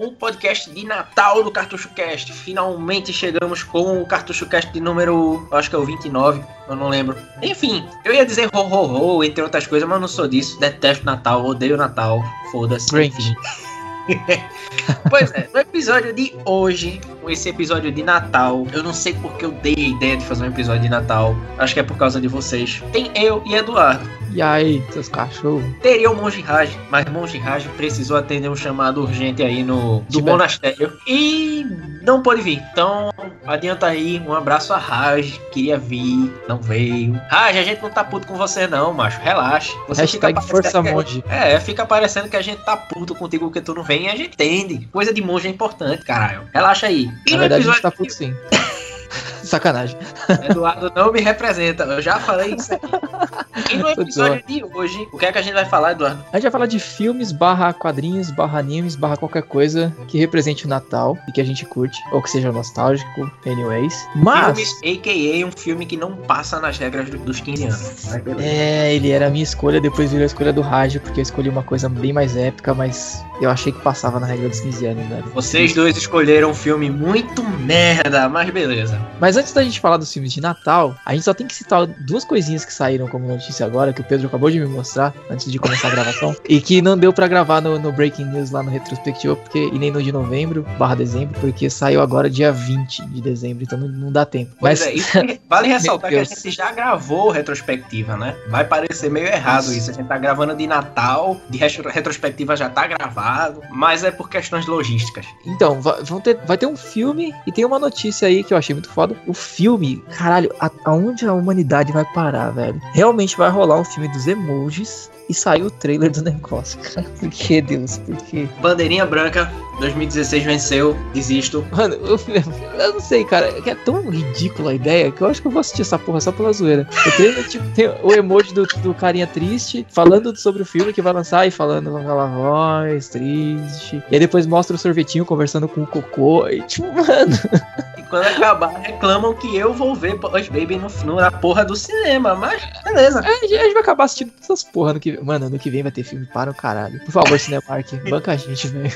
o podcast de Natal do Cartucho Cast. Finalmente chegamos com o Cartucho Cast de número, acho que é o 29, eu não lembro. Enfim, eu ia dizer ho ho ho, entre outras coisas, mas não sou disso. Detesto Natal, odeio Natal, foda-se. Grinch. Pois é, no episódio de hoje, esse episódio de Natal, eu não sei porque eu dei a ideia de fazer um episódio de Natal. Acho que é por causa de vocês. Tem eu e Eduardo. E aí, seus cachorros? Teria o Monge Raj, mas Monge Raj precisou atender um chamado urgente aí no do Tibete. monastério e não pôde vir. Então, adianta aí, um abraço a Raj, queria vir, não veio. Raj, a gente não tá puto com você não, macho, relaxa. Você Hashtag parecendo Força Monge. É, fica parecendo que a gente tá puto contigo porque tu não vem e a gente entende. Coisa de monge é importante, caralho. Relaxa aí. E Na verdade, a gente episódio tá puto sim. Sacanagem. Eduardo não me representa, eu já falei isso aqui. E no episódio de hoje, o que é que a gente vai falar, Eduardo? A gente vai falar de filmes, barra quadrinhos, barra animes, barra qualquer coisa que represente o Natal e que a gente curte, ou que seja nostálgico, anyways. Mas, Filmes, a.k.a. um filme que não passa nas regras do- dos 15 anos. Mas beleza. é, ele era a minha escolha, depois virou a escolha do rádio, porque eu escolhi uma coisa bem mais épica, mas eu achei que passava na regra dos 15 anos, né? Vocês dois escolheram um filme muito merda, mas beleza. Mas antes da gente falar dos filmes de Natal, a gente só tem que citar duas coisinhas que saíram como notícia agora, que o Pedro acabou de me mostrar antes de começar a gravação, e que não deu pra gravar no, no Breaking News lá no Retrospectiva, porque, e nem no de novembro, barra dezembro, porque saiu agora dia 20 de dezembro, então não, não dá tempo. Mas é, isso vale ressaltar que a gente já gravou retrospectiva, né? Vai parecer meio errado isso. A gente tá gravando de Natal, de retro- retrospectiva já tá gravado, mas é por questões logísticas. Então, va- vão ter, vai ter um filme e tem uma notícia aí que eu achei muito foda. O filme, caralho, a- aonde a humanidade vai parar, velho? Realmente vai rolar um filme dos emojis e saiu o trailer do negócio, cara. Por que, Deus? Por quê? Bandeirinha branca, 2016 venceu, desisto. Mano, filme- eu não sei, cara. É que é tão ridícula a ideia que eu acho que eu vou assistir essa porra só pela zoeira. O trailer, tipo, tem o emoji do, do carinha triste, falando sobre o filme que vai lançar e falando com aquela voz triste. E aí depois mostra o sorvetinho conversando com o cocô. E tipo, mano. Quando acabar, reclamam que eu vou ver Boys Baby no, no- na porra do cinema, mas beleza. A gente a gente vai acabar assistindo todas essas porra no que Mano, ano que vem vai ter filme para o caralho. Por favor, Cinemark, banca a gente, velho.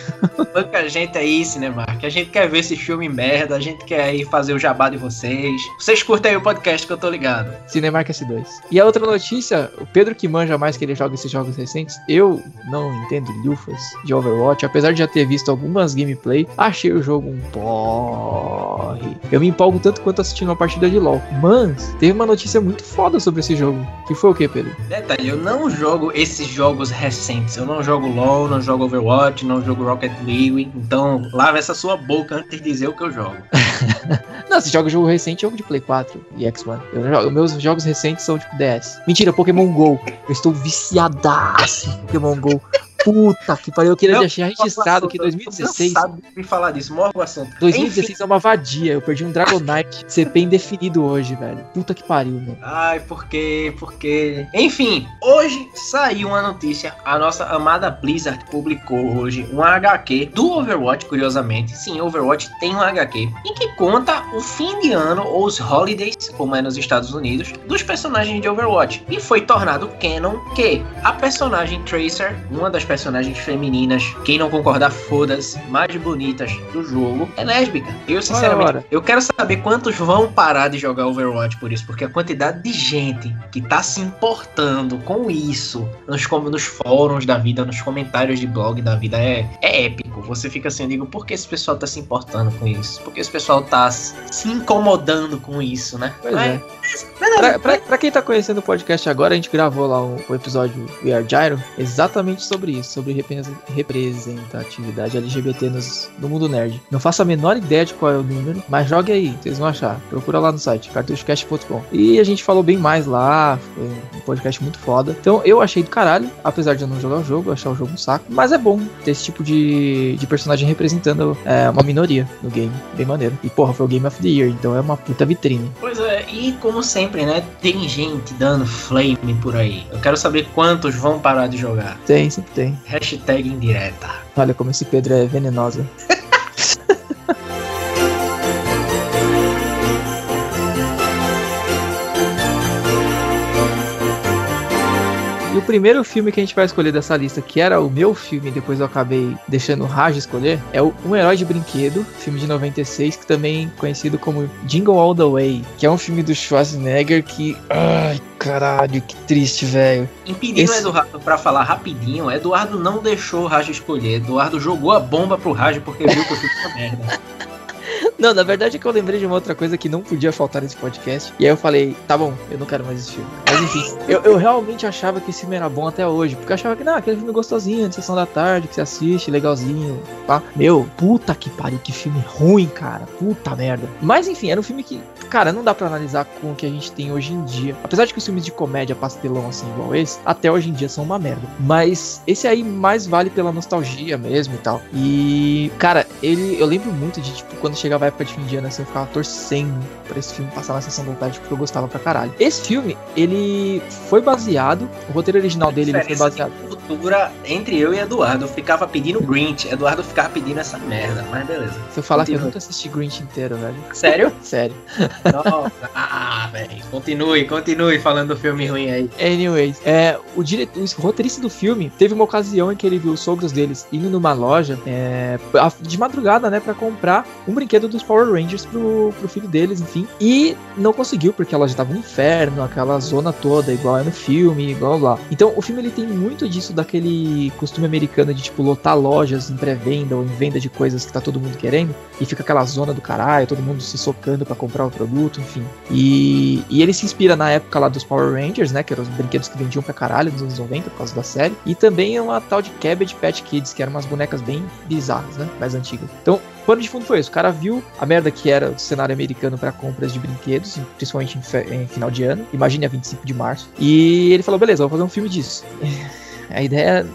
Banca a gente aí, Cinemark. A gente quer ver esse filme merda, a gente quer aí fazer o jabá de vocês. Vocês curtem aí o podcast que eu tô ligado. Cinemark S2. E a outra notícia, o Pedro que manja mais que ele joga esses jogos recentes, eu não entendo lufas de Overwatch, apesar de já ter visto algumas gameplay, achei o jogo um porre. Eu me empolgo tanto quanto assistindo uma partida de LoL. Mas, teve uma notícia muito foda sobre esse jogo. Que foi o que, Pedro? Detalhe, eu não jogo esses jogos recentes. Eu não jogo LoL, não jogo Overwatch, não jogo Rocket League. Então, lava essa sua boca antes de dizer o que eu jogo. Não, se joga jogo recente, jogo de Play 4 e X1. Eu jogo- meus jogos recentes são tipo DS. Mentira, Pokémon GO. Eu estou viciadaço em Pokémon GO. Puta que pariu, eu queria Não, deixar registrado que Eu tô 2016. cansado de me falar disso, morre o assunto. 2016 é uma vadia. Eu perdi um Dragonite CP indefinido hoje, velho. Puta que pariu, mano. Ai, por quê? Por quê? Enfim, hoje saiu uma notícia. A nossa amada Blizzard publicou hoje um HQ do Overwatch, curiosamente. Sim, Overwatch tem um HQ. Em que conta o fim de ano, ou os holidays, como é nos Estados Unidos, dos personagens de Overwatch. E foi tornado canon que a personagem Tracer, uma das personagens femininas, quem não concordar, foda-se, mais bonitas do jogo, é lésbica. Eu, sinceramente, Ora. eu quero saber quantos vão parar de jogar Overwatch por isso, porque a quantidade de gente que tá se importando com isso nos, com- nos fóruns da vida, nos comentários de blog da vida é, é épico. você fica assim, eu digo, por que esse pessoal tá se importando com isso? Por que esse pessoal tá se incomodando com isso, né? Pois Mas- é. Pra, pra- pra quem tá conhecendo o podcast agora, a gente gravou lá o, o episódio We Are Gyro exatamente sobre isso, sobre repre- representatividade LGBT nos- no mundo nerd. Não faço a menor ideia de qual é o número, mas jogue aí, vocês vão achar. Procura lá no site, cartuchocast.com. E a gente falou bem mais lá, foi um podcast muito foda. Então eu achei do caralho, apesar de eu não jogar o jogo, achar o jogo um saco. Mas é bom ter esse tipo de, de personagem representando é, uma minoria no game, bem maneiro. E porra, foi o Game of the Year, então é uma puta vitrine. Pois é, e como sempre, né? Tem gente dando flame por aí. Eu quero saber quantos vão parar de jogar. Tem, sempre tem. Hashtag indireta. Olha como esse Pedro é venenosa. primeiro filme que a gente vai escolher dessa lista, que era o meu filme, depois eu acabei deixando o Raj escolher, é o Um Herói de Brinquedo, filme de 96, que também é conhecido como Jingle All the Way, que é um filme do Schwarzenegger que. Ai, caralho, que triste, velho. Impedindo Esse- o Eduardo pra falar rapidinho, Eduardo não deixou o Rajo escolher. Eduardo jogou a bomba pro Rajo porque viu que eu fiz uma merda. Não, na verdade é que eu lembrei de uma outra coisa que não podia faltar nesse podcast. E aí eu falei, tá bom, eu não quero mais esse filme. Mas enfim, eu, eu realmente achava que esse filme era bom até hoje. Porque eu achava que, não, aquele filme gostosinho, de sessão da tarde, que você assiste, legalzinho, pá. Meu, puta que pariu, que filme ruim, cara. Puta merda. Mas enfim, era um filme que, cara, não dá pra analisar com o que a gente tem hoje em dia. Apesar de que os filmes de comédia pastelão, assim, igual esse, até hoje em dia são uma merda. Mas esse aí mais vale pela nostalgia mesmo e tal. E, cara, ele, eu lembro muito de, tipo, quando chegava a época de fim de ano, assim, eu ficava torcendo pra esse filme passar na sessão da tarde, porque eu gostava pra caralho. Esse filme, ele foi baseado, o roteiro original dele ele foi baseado. de cultura entre eu e Eduardo. Eu ficava pedindo Grinch, Eduardo ficava pedindo essa merda, mas beleza. Se eu falar que eu nunca assisti Grinch inteiro, velho. Sério? Sério. Nossa. Ah, velho. Continue, continue falando do filme ruim aí. Anyways, é, o, diretor, o roteirista do filme teve uma ocasião em que ele viu os sogros deles indo numa loja é, de madrugada, né, pra comprar um brinquedo dos Power Rangers pro, pro filho deles, enfim. E não conseguiu, porque a loja tava um inferno, aquela zona toda, igual é no filme, igual lá. Então, o filme ele tem muito disso daquele costume americano de, tipo, lotar lojas em pré-venda ou em venda de coisas que tá todo mundo querendo. E fica aquela zona do caralho, todo mundo se socando pra comprar o produto, enfim. E, e ele se inspira na época lá dos Power Rangers, né? Que eram os brinquedos que vendiam pra caralho nos anos 90 por causa da série. E também é uma tal de Cabbage Patch Kids, que eram umas bonecas bem bizarras, né? Mais antigas. Então, pano de fundo foi isso. O cara viu a merda que era o cenário americano pra compras de brinquedos, principalmente em, em final de ano. Imagine a 25 de março. E ele falou: beleza, vou fazer um filme disso. A ideia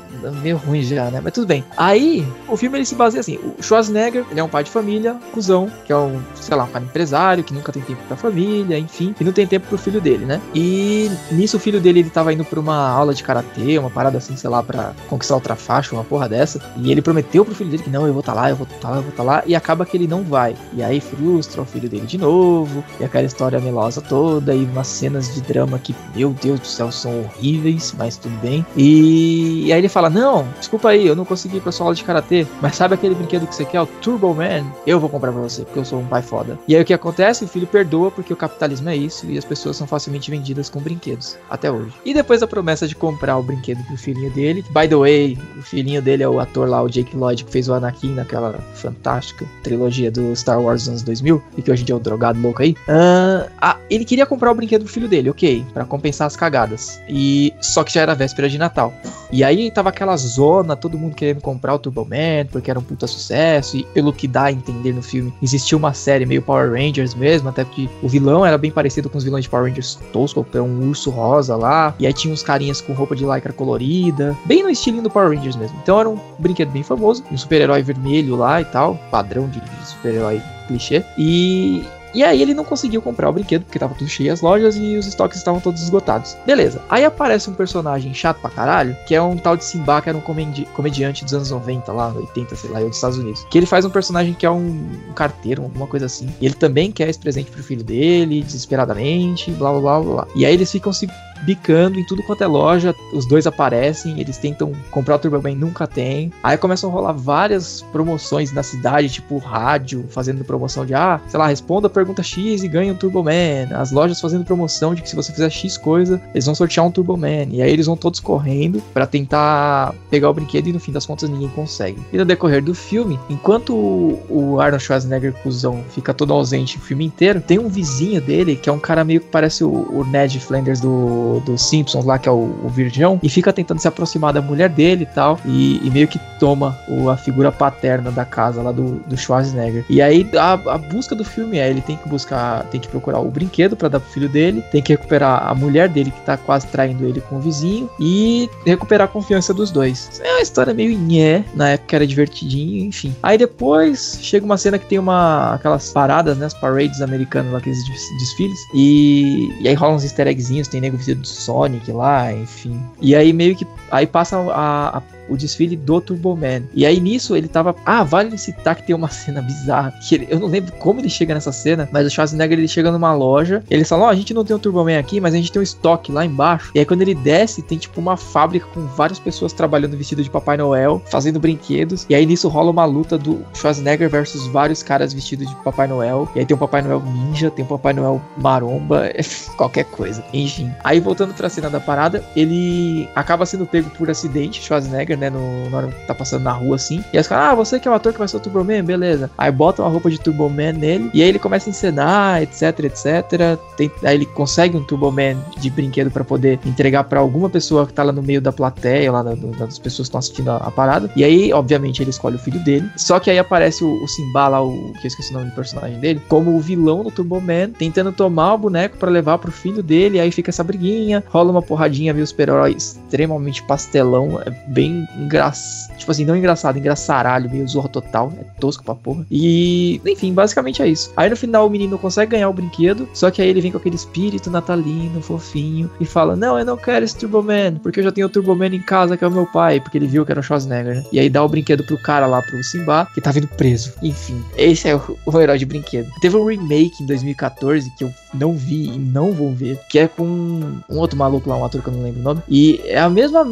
meio ruim já, né? Mas tudo bem. Aí, o filme ele se baseia assim: o Schwarzenegger, ele é um pai de família, cuzão, que é um, sei lá, um cara empresário, que nunca tem tempo pra família, enfim, e não tem tempo pro filho dele, né? E nisso o filho dele ele tava indo pra uma aula de karatê, uma parada assim, sei lá, pra conquistar outra faixa, uma porra dessa. E ele prometeu pro filho dele que não, eu vou tá lá, eu vou tá lá, eu vou tá lá, e acaba que ele não vai. E aí frustra o filho dele de novo, e aquela história melosa toda, e umas cenas de drama que, meu Deus do céu, são horríveis, mas tudo bem. E, e aí ele fala: Não, desculpa aí, eu não consegui ir pra sua aula de karatê, mas sabe aquele brinquedo que você quer, o Turbo Man? Eu vou comprar pra você, porque eu sou um pai foda. E aí o que acontece? O filho perdoa porque o capitalismo é isso e as pessoas são facilmente vendidas com brinquedos, até hoje. E depois da promessa de comprar o brinquedo pro filhinho dele, by the way, o filhinho dele é o ator lá, o Jake Lloyd, que fez o Anakin naquela fantástica trilogia do Star Wars dos anos 2000, e que hoje em dia é o drogado louco aí. Ah, ah, ele queria comprar o brinquedo pro filho dele, ok, pra compensar as cagadas. E só que já era véspera de Natal. E aí tava aquela zona, todo mundo querendo comprar o Turbo Man, porque era um puta sucesso, e pelo que dá a entender no filme, existia uma série meio Power Rangers mesmo, até porque o vilão era bem parecido com os vilões de Power Rangers tosco, que era um urso rosa lá, e aí tinha uns carinhas com roupa de lycra colorida, bem no estilinho do Power Rangers mesmo. Então era um brinquedo bem famoso, um super-herói vermelho lá e tal, padrão de super-herói clichê, e e aí ele não conseguiu comprar o brinquedo, porque tava tudo cheio as lojas e os estoques estavam todos esgotados. Beleza. Aí aparece um personagem chato pra caralho, que é um tal de Simba, que era um comedi- comediante dos anos 90, lá, 80, sei lá, dos Estados Unidos. Que ele faz um personagem que é um, um carteiro, alguma coisa assim. E ele também quer esse presente pro filho dele, desesperadamente, blá blá blá. blá. E aí eles ficam se bicando em tudo quanto é loja, os dois aparecem, eles tentam comprar o Turbo Man, nunca tem. Aí começam a rolar várias promoções na cidade, tipo rádio, fazendo promoção de, ah, sei lá, responda a pergunta X e ganha um Turbo Man. As lojas fazendo promoção de que se você fizer X coisa, eles vão sortear um Turbo Man. E aí eles vão todos correndo para tentar pegar o brinquedo e no fim das contas ninguém consegue. E no decorrer do filme, enquanto o Arnold Schwarzenegger, cuzão, fica todo ausente o filme inteiro, tem um vizinho dele, que é um cara meio que parece o, o Ned Flanders do, do Simpsons lá, que é o, o Virgão, e fica tentando se aproximar da mulher dele e tal, e, e meio que toma o, a figura paterna da casa lá do, do Schwarzenegger. E aí a, a busca do filme é, ele tem que buscar, tem que procurar o brinquedo para dar pro filho dele, tem que recuperar a mulher dele que tá quase traindo ele com o vizinho e recuperar a confiança dos dois. É uma história meio nhé, na época era divertidinho, enfim. Aí depois chega uma cena que tem uma aquelas paradas, né, as parades americanas lá, aqueles desfiles, e, e aí rolam uns easter eggzinhos, tem nego vestido de Sonic lá, enfim. E aí meio que aí passa a, a o desfile do Turbo Man. E aí nisso ele tava. Ah, vale citar que tem uma cena bizarra. Que ele... eu não lembro como ele chega nessa cena, mas o Schwarzenegger ele chega numa loja. Eles falam: Ó, oh, a gente não tem um Turbo Man aqui, mas a gente tem um estoque lá embaixo. E aí quando ele desce, tem tipo uma fábrica com várias pessoas trabalhando vestido de Papai Noel, fazendo brinquedos. E aí nisso rola uma luta do Schwarzenegger versus vários caras vestidos de Papai Noel. E aí tem um Papai Noel ninja, tem um Papai Noel maromba, qualquer coisa. Enfim. Aí voltando pra cena da parada, ele acaba sendo pego por acidente, Schwarzenegger, né? No, na hora que tá passando na rua assim. E aí os caras, ah, você que é o ator que vai ser o Turbo Man, beleza. Aí botam a roupa de Turbo Man nele. E aí ele começa a encenar, etc, etc. Tem, aí ele consegue um Turbo Man de brinquedo para poder entregar para alguma pessoa que tá lá no meio da plateia, lá da, das pessoas que estão assistindo a, a, parada. E aí, obviamente, ele escolhe o filho dele. Só que aí aparece o, o Simba lá, o que eu esqueci o nome do personagem dele, como o vilão do Turbo Man, tentando tomar o boneco para levar pro filho dele. Aí fica essa briguinha, rola uma porradinha, viu? Super-herói extremamente pastelão, é bem engraçado. Tipo assim, não engraçado, engraçaralho, meio zorra total. É tosco pra porra. E, enfim, basicamente é isso. Aí no final o menino consegue ganhar o brinquedo, só que aí ele vem com aquele espírito natalino, fofinho, e fala: Não, eu não quero esse Turbo Man, porque eu já tenho o Turbo Man em casa, que é o meu pai, porque ele viu que era o Schwarzenegger, né? E aí dá o brinquedo pro cara lá, pro Simba, que tá vindo preso. Enfim, esse é o, o herói de brinquedo. Teve um remake em 2014 que eu não vi e não vou ver, que é com um outro maluco lá, um ator que eu não lembro o nome. E é a mesma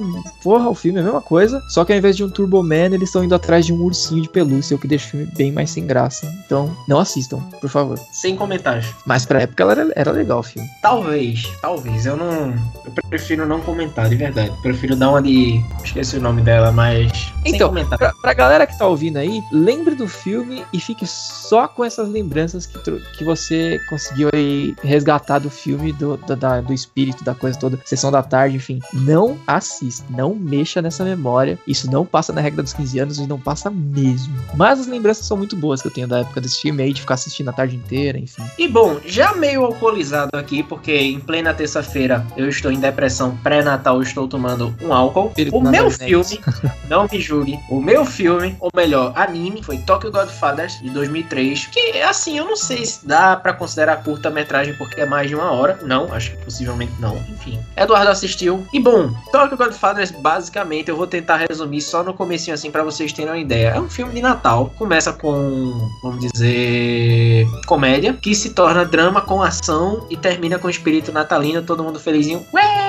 porra, o filme é a mesma coisa, só que ao invés de um Turbo Man, eles estão indo atrás de um ursinho de pelúcia, o que deixa o filme bem mais sem graça. Então, não assistam, por favor. Sem comentários. Mas pra época ela era, era legal o filme. Talvez, talvez. Eu não. Eu prefiro não comentar, de verdade. Prefiro dar uma de. Esqueci o nome dela, mas. Então, pra, pra galera que tá ouvindo aí, lembre do filme e fique só com essas lembranças que, que você conseguiu aí resgatar do filme, do, do, da, do espírito, da coisa toda, sessão da tarde, enfim. Não assista, não mexa nessa memória. Isso não passa na regra dos 15 anos e não passa mesmo. Mas as lembranças são muito boas que eu tenho da época desse filme aí, de ficar assistindo a tarde inteira, enfim. E bom, já meio alcoolizado aqui, porque em plena terça-feira eu estou em depressão pré-natal, estou tomando um álcool. o meu filme, não me julgue, o meu filme, ou melhor, anime, foi Tokyo Godfathers de 2003, que assim, eu não sei se dá para considerar curta-metragem porque é mais de uma hora. Não, acho que possivelmente não, enfim. Eduardo assistiu. E bom, Tokyo Godfathers, basicamente, eu vou tentar resumir só no comecinho assim para vocês terem uma ideia. É um filme de Natal. Começa com, vamos dizer, comédia, que se torna drama com ação e termina com espírito natalino, todo mundo felizinho. Ué!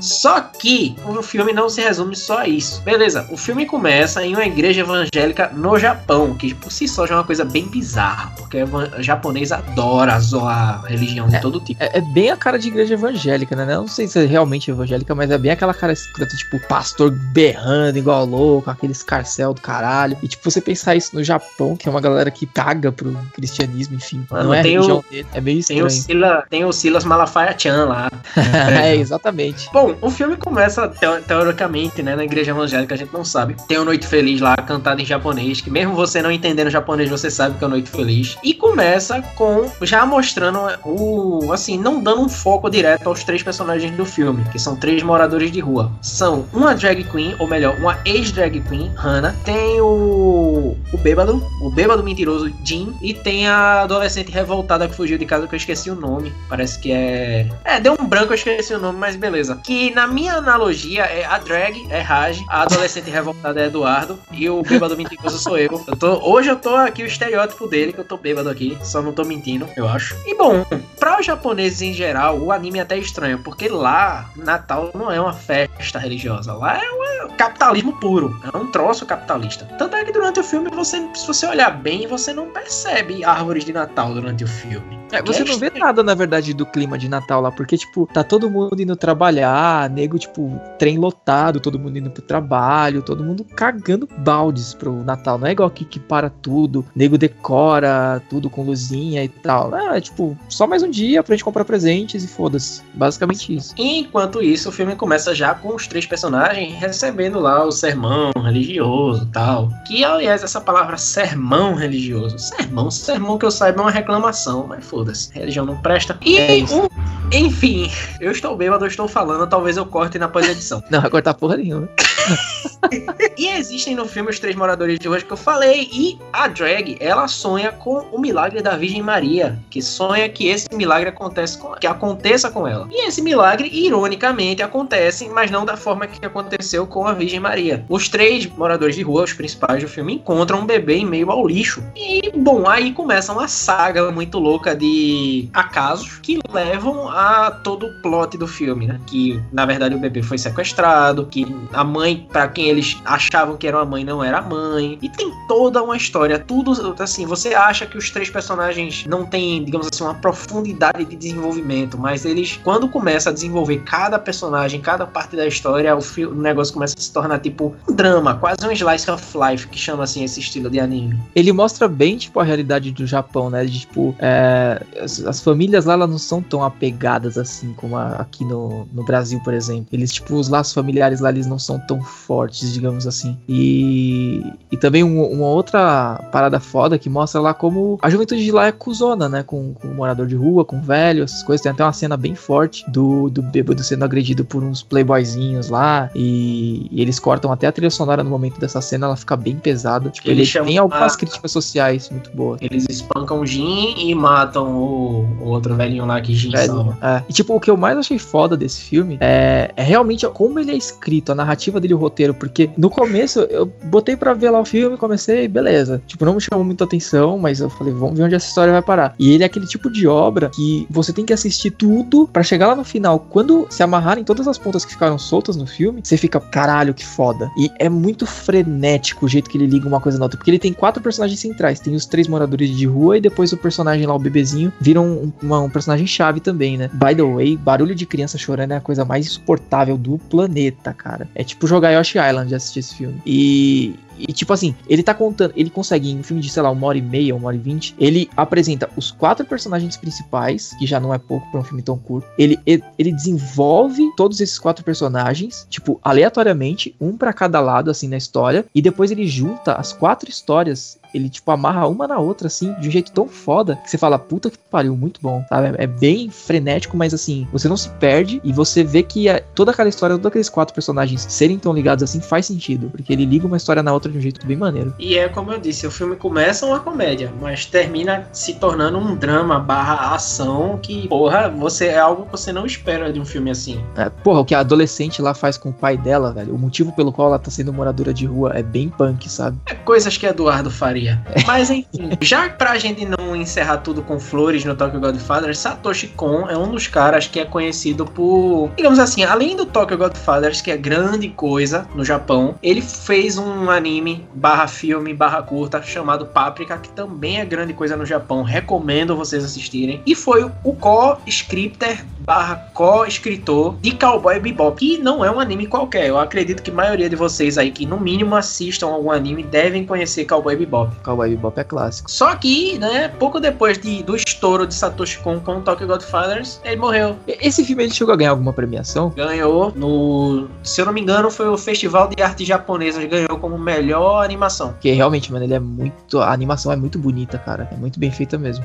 Só que o filme não se resume só a isso. Beleza, o filme começa em uma igreja evangélica no Japão, que por si só já é uma coisa bem bizarra, porque o japonês adora zoar religião de é, todo tipo. É, é, bem a cara de igreja evangélica, né? Eu não sei se é realmente evangélica, mas é bem aquela cara escrota, tipo, pastor berrando igual louco, aquele escarcel do caralho. E tipo, você pensar isso no Japão, que é uma galera que caga pro cristianismo, enfim. Mano, não é religião o, dele. É meio estranho. Tem o, Sila, tem o Silas Malafaia-chan lá. é, exatamente. Bom, o filme começa teoricamente, né, na igreja evangélica, a gente não sabe. Tem o Noite Feliz lá, cantado em japonês, que mesmo você não entendendo japonês, você sabe que é Noite Feliz. E começa com já mostrando o, assim, não dando um foco direto aos três personagens do filme, que são três moradores de rua. São uma drag queen, ou melhor, uma ex-drag queen, Hannah. Tem o o bêbado, o bêbado mentiroso Jim, e tem a adolescente revoltada que fugiu de casa que eu esqueci o nome. Parece que é, é, deu um branco, eu esqueci o nome, mas beleza que na minha analogia é a drag é Raj, a adolescente revoltada é Eduardo e o bêbado mentiroso sou eu. eu tô, hoje eu tô aqui o estereótipo dele, que eu tô bêbado aqui, só não tô mentindo, eu acho. E bom, pra para os japoneses em geral, o anime é até estranho, porque lá, Natal não é uma festa religiosa. Lá é um capitalismo puro. É um troço capitalista. Tanto é que durante o filme, você, se você olhar bem, você não percebe árvores de Natal durante o filme. É, você Que não vê nada, na verdade, do clima de Natal lá, porque, tipo, tá todo mundo indo trabalhar, nego, tipo, trem lotado, todo mundo indo pro trabalho, todo mundo cagando baldes pro Natal. Não é igual aqui que para tudo, nego decora tudo com luzinha e tal. Não, é, tipo, só mais um dia pra gente comprar presentes e foda-se. Basicamente isso. Enquanto isso, o filme começa já com os três personagens recebendo lá o sermão religioso e tal. Que, aliás, essa palavra sermão religioso. Sermão, sermão que eu saiba é uma reclamação, mas foda-se. Religião não presta. E, É um- enfim, eu estou bêbado, eu estou falando, talvez eu corte na pós-edição. Não, vai cortar porra nenhuma. E existem no filme os três moradores de rua que eu falei. E a drag, ela sonha com o milagre da Virgem Maria. Que sonha que esse milagre acontece com, que aconteça com ela. E esse milagre, ironicamente, acontece, mas não da forma que aconteceu com a Virgem Maria. Os três moradores de rua, os principais do filme, encontram um bebê em meio ao lixo. E, bom, aí começa uma saga muito louca de acasos que levam a todo o plot do filme, né? Que, na verdade, o bebê foi sequestrado, que a mãe, pra quem eles achavam que era uma mãe, não era mãe. E tem toda uma história, tudo assim, você acha que os três personagens não têm, digamos assim, uma profundidade de desenvolvimento, mas eles, quando começa a desenvolver cada personagem, cada parte da história, o, fi- o negócio começa a se tornar tipo um drama, quase um slice of life, que chama assim esse estilo de anime. Ele mostra bem, tipo, a realidade do Japão, né? De, tipo, é, as, as famílias lá, elas não são tão apegadas assim como a- aqui no, no Brasil, por exemplo. Eles, tipo, os laços familiares lá, eles não são tão fortes, digamos assim. E, e também um- uma outra parada foda que mostra lá como a juventude de lá é cuzona, né? Com, com o morador de rua, com o velho, essas coisas. Tem até uma cena bem forte do, do bêbado sendo agredido por uns playboyzinhos lá. E, e eles cortam até a trilha sonora no momento dessa cena, ela fica bem pesada. Tipo, Ele ele tem algumas críticas sociais muito boas. Eles espancam o Jin e matam o, o outro velhinho lá que Jin Velho, salva. é. E tipo, o que eu mais achei foda desse filme é, é realmente como ele é escrito, a narrativa dele, o roteiro, porque no começo eu botei pra ver lá o filme, comecei, beleza. Tipo, não me chamou muita atenção, mas eu falei, vamos ver onde essa história vai parar. E ele é aquele tipo de obra que você tem que assistir tudo pra chegar lá no final. Quando se amarrarem todas as pontas que ficaram soltas no filme, você fica, caralho, que foda. E é muito frenético o jeito que ele liga uma coisa na outra, porque ele tem quatro personagens centrais. Tem os três moradores de rua e depois o personagem lá, o bebezinho, vira um, uma- um personagem chave também, né? By the way, barulho de criança chorando é a coisa mais insuportável do planeta, cara. É tipo jogar Yoshi Island de assistir esse filme. E, e tipo assim, ele tá contando, ele consegue em um filme de, sei lá, uma hora e meia, uma hora e vinte, ele apresenta os quatro personagens principais, que já não é pouco pra um filme tão curto. Ele, ele, desenvolve todos esses quatro personagens, tipo, aleatoriamente, um pra cada lado, assim, na história, e depois ele junta as quatro histórias ele, tipo, amarra uma na outra, assim, de um jeito tão foda que você fala, puta que pariu, muito bom, sabe? É bem frenético, mas assim, você não se perde e você vê que toda aquela história, todos aqueles quatro personagens serem tão ligados assim faz sentido, porque ele liga uma história na outra de um jeito bem maneiro. E é como eu disse, o filme começa uma comédia, mas termina se tornando um drama barra ação que, porra, você é algo que você não espera de um filme assim. É, porra, o que a adolescente lá faz com o pai dela, velho, o motivo pelo qual ela tá sendo moradora de rua é bem punk, sabe? É coisas que Eduardo faria. Mas enfim, já pra gente não encerrar tudo com flores no Tokyo Godfathers, Satoshi Kon é um dos caras que é conhecido por, digamos assim, além do Tokyo Godfathers, que é grande coisa no Japão, ele fez um anime barra filme barra curta chamado Paprika, que também é grande coisa no Japão. Recomendo vocês assistirem. E foi o co-scripter barra co-escritor de Cowboy Bebop, que não é um anime qualquer. Eu acredito que a maioria de vocês aí que no mínimo assistam algum anime devem conhecer Cowboy Bebop. Cowboy Bebop é clássico. Só que, né, pouco depois de, do estouro de Satoshi Kon com Tokyo Godfathers, ele morreu. Esse filme ele chegou a ganhar alguma premiação? Ganhou no, se eu não me engano, foi o Festival de Artes Japonesas, ganhou como melhor animação. Porque realmente, mano, ele é muito. A animação é muito bonita, cara. É muito bem feita mesmo.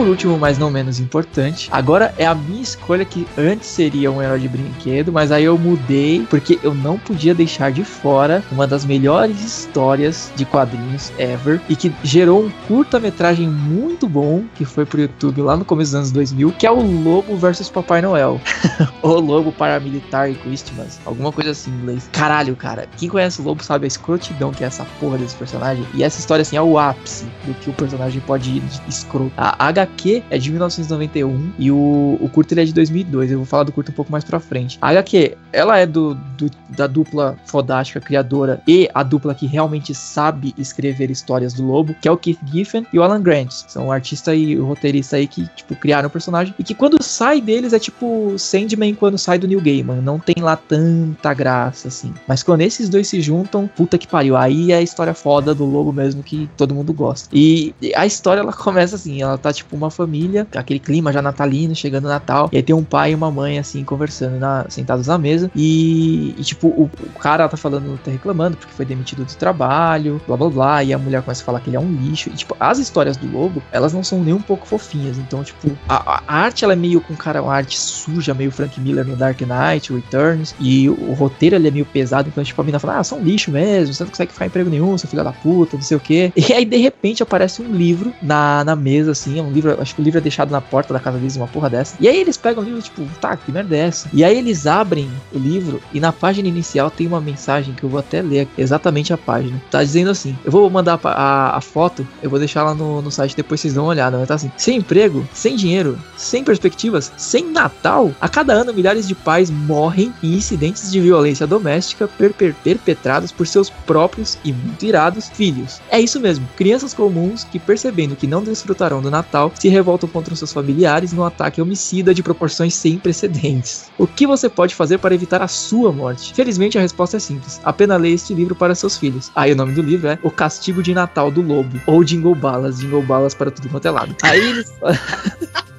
Por último, mas não menos importante, agora é a minha escolha que antes seria um herói de brinquedo, mas aí eu mudei porque eu não podia deixar de fora uma das melhores histórias de quadrinhos ever e que gerou um curta-metragem muito bom que foi pro YouTube lá no começo dos anos 2000, que é o Lobo versus Papai Noel. o Lobo paramilitar e Christmas, alguma coisa assim em inglês. Caralho, cara, quem conhece o Lobo sabe a escrotidão que é essa porra desse personagem. E essa história assim é o ápice do que o personagem pode ir de escroto. A HQ é de 1991 e o, o curto ele é de 2002. Eu vou falar do curto um pouco mais pra frente. A HQ, ela é do, do da dupla fodástica criadora e a dupla que realmente sabe escrever histórias do Lobo, que é o Keith Giffen e o Alan Grant. São o artista e roteirista aí que, tipo, criaram o personagem. E que quando sai deles é tipo Sandman quando sai do New Gaiman. Não tem lá tanta graça, assim. Mas quando esses dois se juntam, puta que pariu. Aí é a história foda do Lobo mesmo que todo mundo gosta. E a história ela começa assim, ela tá tipo uma família, aquele clima já natalino, chegando Natal, e aí tem um pai e uma mãe assim conversando na, sentados na mesa e, e tipo o, o, cara tá falando, tá reclamando porque foi demitido do trabalho, blá blá blá, e a mulher começa a falar que ele é um lixo. E tipo, as histórias do Lobo, elas não são nem um pouco fofinhas. Então, tipo, a, a arte ela é meio com cara, uma arte suja, meio Frank Miller no Dark Knight, Returns, e o, o roteiro ele é meio pesado, então tipo a mina fala: "Ah, são lixo mesmo, você não consegue ficar emprego nenhum, seu filho da puta, não sei o quê". E aí de repente aparece um livro na, na mesa assim, é um livro, acho que o livro é deixado na porta da casa deles, uma porra dessa. E aí eles pegam o livro, tipo, tá, que merda é essa? E aí eles abrem o livro e na página inicial tem uma mensagem que eu vou até ler exatamente a página. Tá dizendo assim: eu vou mandar a, a, a foto, eu vou deixar lá no, no site, depois vocês dão uma olhada. Mas tá assim: sem emprego, sem dinheiro, sem perspectivas, sem Natal, a cada ano milhares de pais morrem em incidentes de violência doméstica per per perpetrados por seus próprios e muito irados filhos. É isso mesmo, crianças comuns que percebendo que não desfrutarão do Natal se revoltam contra seus familiares num ataque homicida de proporções sem precedentes. O que você pode fazer para evitar a sua morte? Felizmente a resposta é simples: apenas leia este livro para seus filhos. Aí o nome do livro é O Castigo de Natal do Lobo, ou Jingle Balas, Jingle Balas para tudo quanto é lado. Aí eles.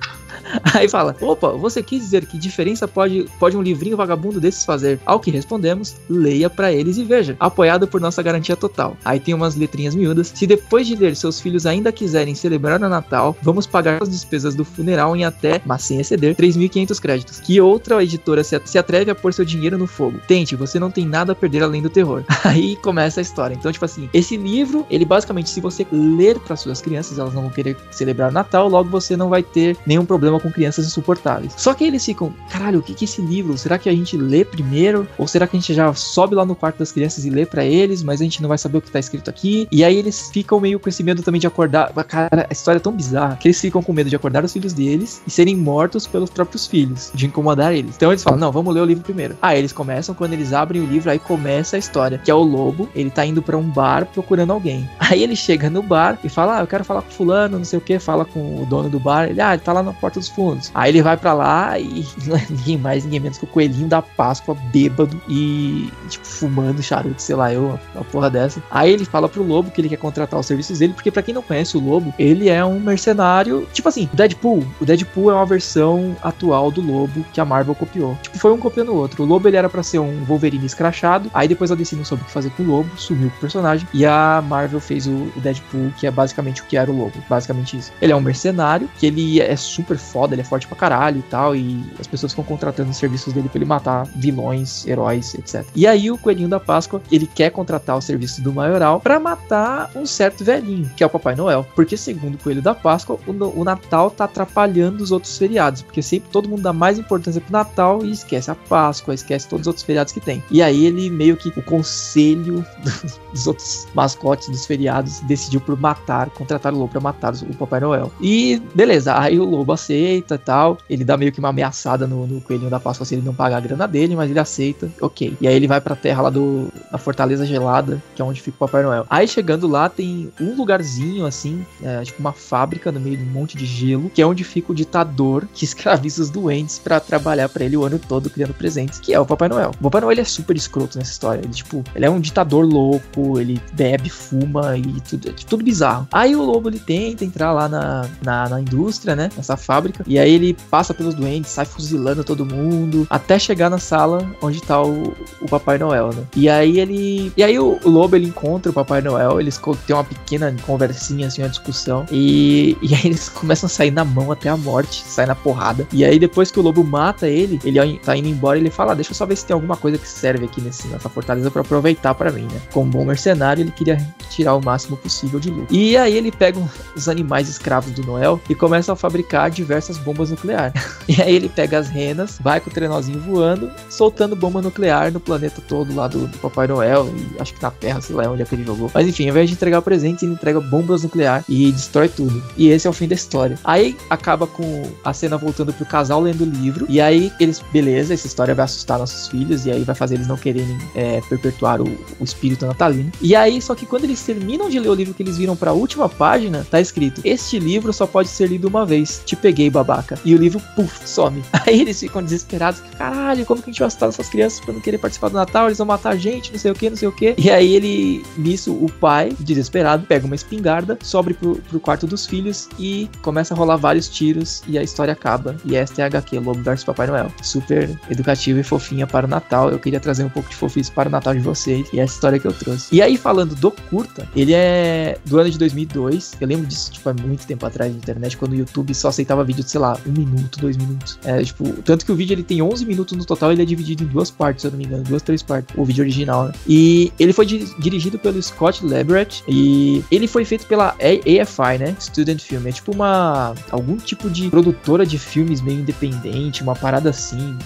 Aí fala: opa, você quis dizer que diferença pode, pode um livrinho vagabundo desses fazer? Ao que respondemos: leia para eles e veja. Apoiado por nossa garantia total. Aí tem umas letrinhas miúdas. Se depois de ler seus filhos ainda quiserem celebrar o Natal, vamos pagar as despesas do funeral em até, mas sem exceder, 3.500 créditos. Que outra editora se, atreve a pôr seu dinheiro no fogo? Tente, você não tem nada a perder além do terror. Aí começa a história. Então, tipo assim, esse livro, ele basicamente, se você ler para suas crianças, elas não vão querer celebrar o Natal, logo você não vai ter nenhum problema com crianças insuportáveis. Só que eles ficam, caralho, o que que é esse livro? Será que a gente lê primeiro? Ou será que a gente já sobe lá no quarto das crianças e lê para eles, mas a gente não vai saber o que tá escrito aqui? E aí eles ficam meio com esse medo também de acordar. Cara, a história é tão bizarra que eles ficam com medo de acordar os filhos deles e serem mortos pelos próprios filhos, de incomodar eles. Então eles falam, não, vamos ler o livro primeiro. Aí eles começam, quando eles abrem o livro, aí começa a história, que é o lobo, ele tá indo para um bar procurando alguém. Aí ele chega no bar e fala, ah, eu quero falar com fulano, não sei o que, fala com o dono do bar. Ele, ah, ele tá lá na porta dos fundos. Aí ele vai para lá e não é ninguém mais, ninguém menos que o coelhinho da Páscoa, bêbado e, tipo, fumando charuto, sei lá, eu, uma porra dessa. Aí ele fala pro lobo que ele quer contratar os serviços dele, porque para quem não conhece o lobo, ele é um mercenário, tipo assim, Deadpool. O Deadpool é uma versão atual do lobo que a Marvel copiou. Tipo, foi um copiando o outro. O lobo ele era para ser um Wolverine escrachado, aí depois a DC não soube o que fazer com o lobo, sumiu com o personagem, e a Marvel fez o, Deadpool, que é basicamente o que era o lobo. Basicamente isso. Ele é um mercenário, que ele é super foda, ele é forte pra caralho e tal, e as pessoas ficam contratando os serviços dele pra ele matar vilões, heróis, etc. E aí o Coelhinho da Páscoa, ele quer contratar os serviços do Maioral para matar um certo velhinho, que é o Papai Noel. Porque segundo o Coelho da Páscoa, o, o Natal tá atrapalhando os outros feriados, porque sempre todo mundo dá mais importância pro Natal e esquece a Páscoa, esquece todos os outros feriados que tem. E aí ele meio que o conselho dos outros mascotes dos feriados decidiu por matar, contratar o lobo para matar o Papai Noel. E beleza, aí o lobo aceita e tal, ele dá meio que uma ameaçada no, no coelhinho da Páscoa se ele não pagar a grana dele, mas ele aceita, ok. E aí ele vai pra terra lá do da Fortaleza Gelada, que é onde fica o Papai Noel. Aí chegando lá tem um lugarzinho assim, é, tipo uma fábrica no meio de um monte de gelo, que é onde fica o ditador que escraviza os doentes para trabalhar para ele o ano todo criando presentes, que é o Papai Noel. O Papai Noel ele é super escroto nessa história. Ele, tipo, ele é um ditador louco, ele bebe, fuma, e tudo, é tudo bizarro. Aí o lobo ele tenta entrar lá na, na, na indústria, né? Nessa fábrica. E aí ele passa pelos doentes, sai fuzilando todo mundo, até chegar na sala onde tá o, o Papai Noel, né? E aí ele. E aí o, o lobo ele encontra o Papai Noel, eles têm uma pequena conversinha, assim, uma discussão. E, e aí eles começam a sair na mão até a morte, sai na porrada. E aí depois que o lobo mata ele, ele tá indo embora ele fala: ah, deixa eu só ver se tem alguma coisa que serve aqui nesse, nessa fortaleza para aproveitar para mim, né? Como bom mercenário, ele queria tirar o máximo possível de lucro. E aí ele pega os animais escravos do Noel e começa a fabricar diversas bombas nucleares. e aí ele pega as renas, vai com o trenózinho voando, soltando bomba nuclear no planeta todo lá do, do Papai Noel e acho que na Terra, sei lá onde é que ele jogou. Mas enfim, ao invés de entregar presentes, ele entrega bombas nucleares e destrói tudo. E esse é o fim da história. Aí acaba com a cena voltando pro casal lendo o livro. E aí eles, beleza, essa história vai assustar nossos filhos. E aí vai fazer eles não quererem é, perpetuar o, o, espírito natalino. E aí, só que quando eles terminam de ler o livro que eles viram pra última página, tá escrito: Este livro só pode ser lido uma vez. Te peguei, babaca. E o livro, puf, some. Aí eles ficam desesperados. Caralho, como que a gente vai assustar essas crianças pra não querer participar do Natal? Eles vão matar a gente, não sei o que, não sei o que. E aí ele, nisso, o pai, desesperado, pega uma espingarda, sobe pro, pro quarto dos filhos e começa a rolar vários tiros e a história acaba. E esta é a HQ, Lobo vs Papai Noel. Super educativa e fofinha para o Natal. Eu queria trazer um pouco de fofice para o Natal de vocês e essa história que eu trouxe. E aí, falando do curta, ele é do ano de 2002. Eu lembro disso, tipo, há muito tempo atrás na internet, quando o YouTube só aceitava vídeo de, sei lá, um minuto, dois minutos. É, tipo, tanto que o vídeo ele tem 11 minutos no total, ele é dividido em duas partes, se eu não me engano, duas, três partes, o vídeo original, né? E ele foi di dirigido pelo Scott Leverett e ele foi feito pela AFI, né? Student Film. É tipo uma. algum tipo de produtora de filmes meio independente, uma parada assim.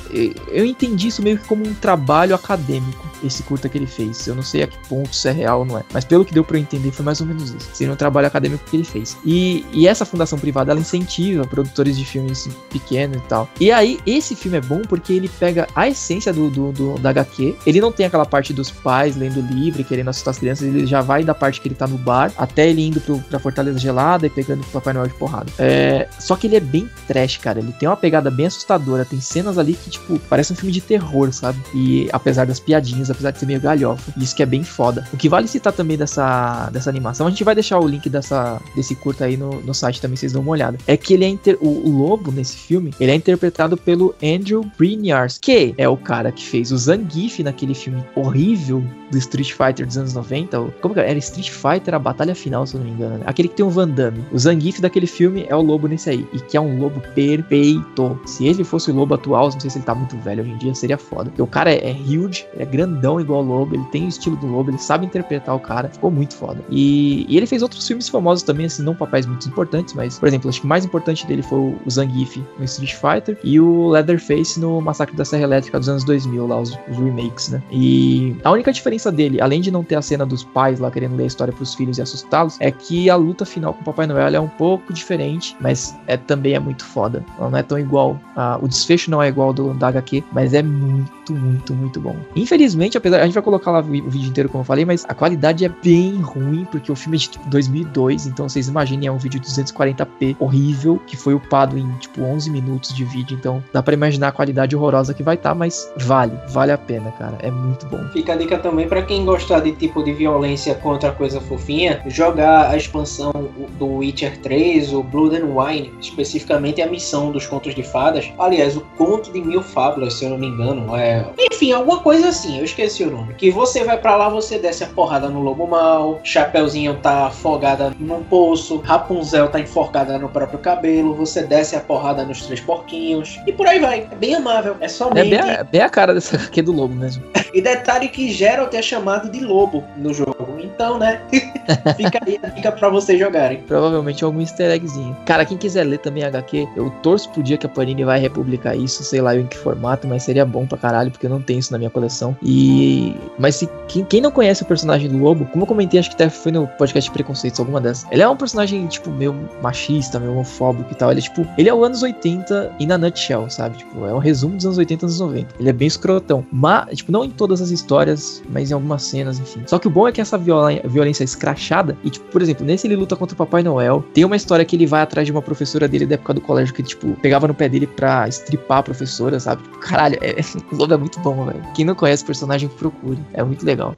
Eu entendi isso meio que como um trabalho acadêmico, esse curta que ele fez. Eu não sei a que ponto isso é real ou não é. Mas pelo que deu pra eu entender, foi mais ou menos isso. Seria um trabalho acadêmico que ele fez. E, e essa fundação privada, ela incentiva produtores de filmes pequenos e tal. E aí, esse filme é bom porque ele pega a essência do, do, do da HQ. Ele não tem aquela parte dos pais lendo livro, querendo assustar as crianças. Ele já vai da parte que ele tá no bar, até ele indo pro, pra Fortaleza Gelada e pegando o Papai Noel de porrada. É, só que ele é bem trash, cara. Ele tem uma pegada bem assustadora. Tem cenas ali que, tipo, parece um filme de terror, sabe? E apesar das piadinhas, apesar de ser meio galhofa. Isso que é bem foda. O que vale citar também dessa, dessa animação, a gente vai deixar o link dessa, desse curta aí no, no site também, vocês dão uma olhada. É que ele é inter, o, o, lobo nesse filme, ele é interpretado pelo Andrew Briniars, que é o cara que fez o Zangief naquele filme horrível do Street Fighter dos anos 90. Como que era? Era Street Fighter, a batalha final, se eu não me engano. Né? Aquele que tem um Van Damme. O Zangief daquele filme é o lobo nesse aí. E que é um lobo perfeito. Se ele fosse o lobo atual, não sei se ele tá muito velho hoje em dia, seria foda. Porque o cara é, é huge, é grandão igual o lobo, ele tem o estilo do lobo, ele sabe interpretar o cara. Ficou muito foda. E, e ele fez outros filmes famosos também, assim, não papéis muito importantes, mas, por exemplo, acho que o mais importante dele foi o Zangief no Street Fighter e o Leatherface no Massacre da Serra Elétrica dos anos 2000, lá, os, os remakes, né? E a única diferença dele, além de não ter a cena dos pais lá querendo ler a história pros filhos e assustá-los, é que a luta final com o Papai Noel é um pouco diferente, mas é, também é muito foda. Ela não é tão igual. A, o desfecho não é igual do da HQ, mas é muito, muito, muito bom. Infelizmente, apesar. A gente vai colocar lá o vídeo inteiro, como eu falei, mas a qualidade é bem ruim, porque o filme é de 2002, então vocês imaginem, é um vídeo de 240p horrível, que foi upado em tipo 11 minutos de vídeo, então dá para imaginar a qualidade horrorosa que vai estar, tá, mas vale, vale a pena, cara. É muito bom. Fica a dica também para quem gostar de tipo de violência contra coisa fofinha, jogar a expansão do Witcher 3, o Blood and Wine, especificamente a missão dos contos de fadas. Aliás, o conto de mil fábulas, se eu não me engano, é, enfim, alguma coisa assim, eu esqueci o nome. Que você vai para lá, você desce a porrada no lobo mal, Chapeuzinho tá afogada num poço, Rapunzel tá enforcada no próprio cabelo, você desce a porrada nos três porquinhos e por aí vai. É bem amável, é somente. É bem a, bem a cara dessa aqui do lobo mesmo. e detalhe que Geralt é chamado de lobo no jogo, então, né? fica aí a dica pra vocês jogarem. Provavelmente algum easter eggzinho. Cara, quem quiser ler também HQ, eu torço pro dia que a Panini vai republicar isso, sei lá em que formato, mas seria bom pra caralho, porque eu não tenho isso na minha coleção. E. Mas se quem, quem não conhece o personagem do Lobo, como eu comentei, acho que até foi no podcast preconceitos, alguma dessas. Ele é um personagem, tipo, meio machista, meio homofóbico e tal. Ele é tipo. Ele é o anos 80 e na nutshell, sabe? Tipo, é um resumo dos anos 80 e anos 90. Ele é bem escrotão. Mas, tipo, não em todas as histórias, mas em algumas cenas, enfim. Só que o bom é que essa violência escrachada, e, tipo, por exemplo, nesse ele luta contra o Papai Noel. Tem uma história que ele vai atrás de uma professora dele da época do colégio que, tipo, pegava no pé dele pra estripar a professora, sabe? Tipo, caralho, é, o Lobo é muito bom, velho. Quem não conhece o personagem, procure. É muito legal.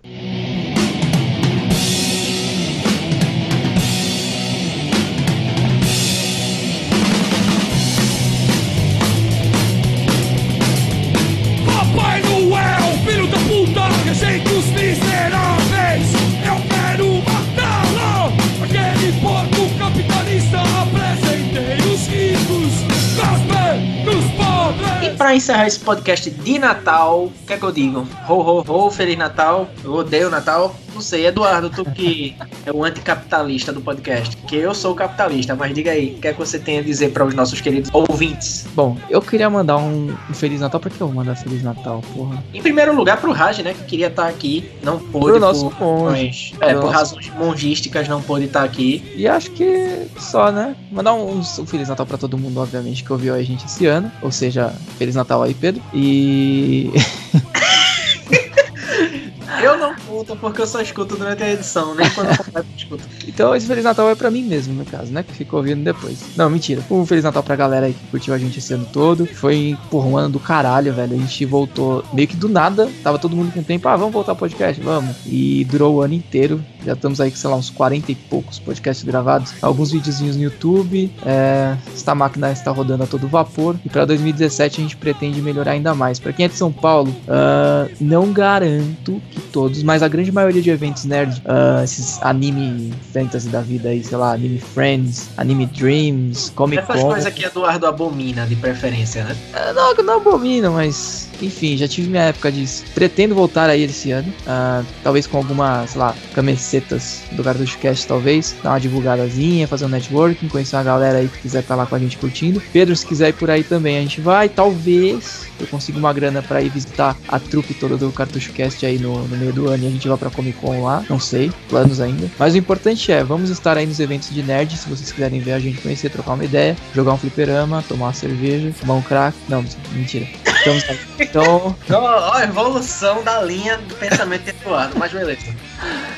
Pra encerrar esse podcast de Natal, o que é que eu digo? Ho, ho, ho, Feliz Natal. Eu odeio Natal. Não sei, Eduardo, tu que é o anticapitalista do podcast. Que eu sou capitalista, mas diga aí, o que é que você tem a dizer para os nossos queridos ouvintes? Bom, eu queria mandar um, Feliz Natal. Pra que eu mando Feliz Natal, porra? Em primeiro lugar, pro Raj, né? Que queria estar aqui, não pôde. Pro nosso por, monge. mas, é, por nosso- razões mongísticas, não pôde estar aqui. E acho que só, né? Mandar um, um Feliz Natal pra todo mundo, obviamente, que ouviu a gente esse ano. Ou seja, Feliz Natal aí, Pedro. E. Conto porque eu só escuto durante a edição, nem quando eu escuto. Então esse Feliz Natal é pra mim mesmo, no caso, né? Que ficou ouvindo depois. Não, mentira. Um Feliz Natal pra galera aí que curtiu a gente esse ano todo. Foi, porra, um ano do caralho, velho. A gente voltou meio que do nada. Tava todo mundo com tempo. Ah, vamos voltar ao podcast? Vamos. E durou o ano inteiro. Já estamos aí com, sei lá, uns 40 e poucos podcasts gravados. Alguns videozinhos no YouTube. É, esta máquina está rodando a todo vapor. E pra 2017 a gente pretende melhorar ainda mais. Pra quem é de São Paulo, ah, não garanto que todos, mas a grande maioria de eventos nerd, ah, esses anime fantasy da vida aí, sei lá, anime Friends, anime Dreams, Comic Essas Con. coisas que Eduardo abomina de preferência, né? Ah, Não, não abomino, mas enfim, já tive minha época disso. Pretendo voltar aí esse ano. ah, talvez com algumas, sei lá, camisetas do Cartucho Cast, talvez. Dar uma divulgadazinha, fazer um networking, conhecer uma galera aí que quiser estar lá com a gente curtindo. Pedro, se quiser ir por aí também, a gente vai. Talvez eu consiga uma grana pra ir visitar a trupe toda do Cartucho Cast aí no, no meio do ano e a gente vai pra Comic Con lá. Não sei, planos ainda. Mas o importante é, vamos estar aí nos eventos de nerd. Se vocês quiserem ver a gente conhecer, trocar uma ideia, jogar um fliperama, tomar uma cerveja, tomar um crack. Não, mentira. Estamos aí. Então, Então, ó, a evolução da linha do pensamento de Eduardo, mas beleza.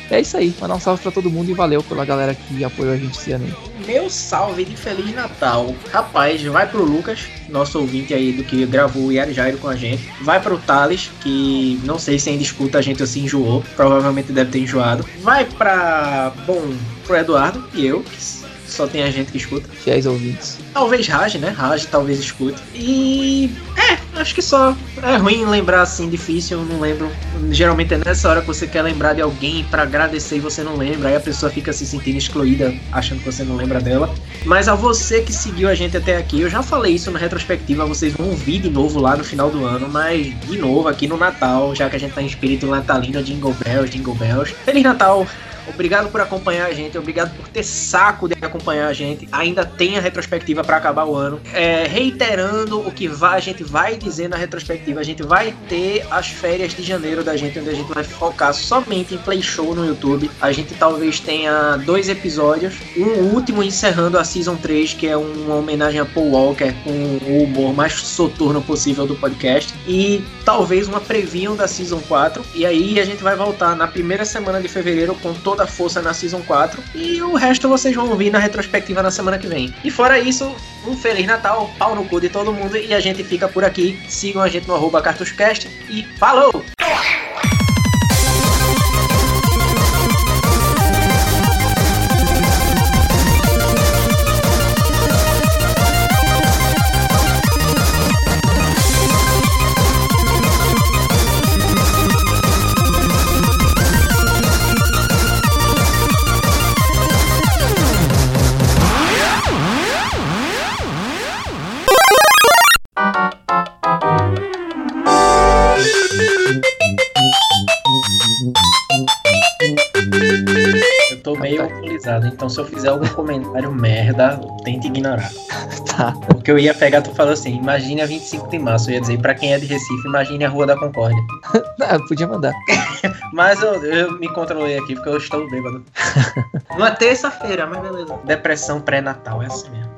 é isso aí. Mandar um salve pra todo mundo e valeu pela galera que apoiou a gente esse ano aí. Meu salve de Feliz Natal. Rapaz, vai pro Lucas, nosso ouvinte aí do que gravou o Yari Jairo com a gente. Vai pro Thales, que não sei se ainda escuta a gente ou se enjoou. Provavelmente deve ter enjoado. Vai pra. Bom, pro Eduardo e eu, que só tem a gente que escuta. Fiéis ouvintes. Talvez Raj, né? Raj talvez escute. E. É, acho que só. É ruim lembrar assim, difícil, eu não lembro. Geralmente é nessa hora que você quer lembrar de alguém pra agradecer e você não lembra. Aí a pessoa fica se sentindo excluída, achando que você não lembra dela. Mas a você que seguiu a gente até aqui, eu já falei isso na retrospectiva, vocês vão ouvir de novo lá no final do ano, mas de novo aqui no Natal, já que a gente tá em espírito natalino, Jingle Bells, Jingle Bells. Feliz Natal! Obrigado por acompanhar a gente, obrigado por ter saco de acompanhar a gente. Ainda tem a retrospectiva para acabar o ano. É, reiterando o que vai, a gente vai dizer na retrospectiva, a gente vai ter as férias de janeiro da gente, onde a gente vai focar somente em play show no YouTube. A gente talvez tenha dois episódios, um último encerrando a Season 3, que é uma homenagem a Paul Walker com o humor mais soturno possível do podcast. E talvez uma preview da Season 4. E aí a gente vai voltar na primeira semana de fevereiro com toda a força na Season 4. E o resto vocês vão ouvir na retrospectiva na semana que vem. E fora isso, um Feliz Natal, pau no cu de todo mundo. E a gente fica por aqui. Sigam a gente no arroba CartusCast. E falou! Então se eu fizer algum comentário merda, tente ignorar. Tá. Porque eu ia pegar, tu falou assim, imagine a 25 de março, eu ia dizer, pra quem é de Recife, imagine a Rua da Concórdia. Ah, podia mandar. Mas eu, eu me controlei aqui, porque eu estou bêbado. Uma terça-feira, mas beleza. Depressão pré-natal, é assim mesmo.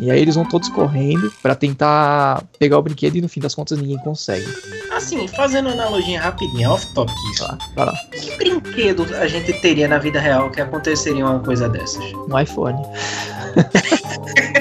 E aí eles vão todos correndo pra tentar pegar o brinquedo e no fim das contas ninguém consegue. Assim, fazendo uma analogia rapidinha, off-top isso. Vai lá, vai lá. Que brinquedo a gente teria na vida real que aconteceria uma coisa dessas? Um iPhone.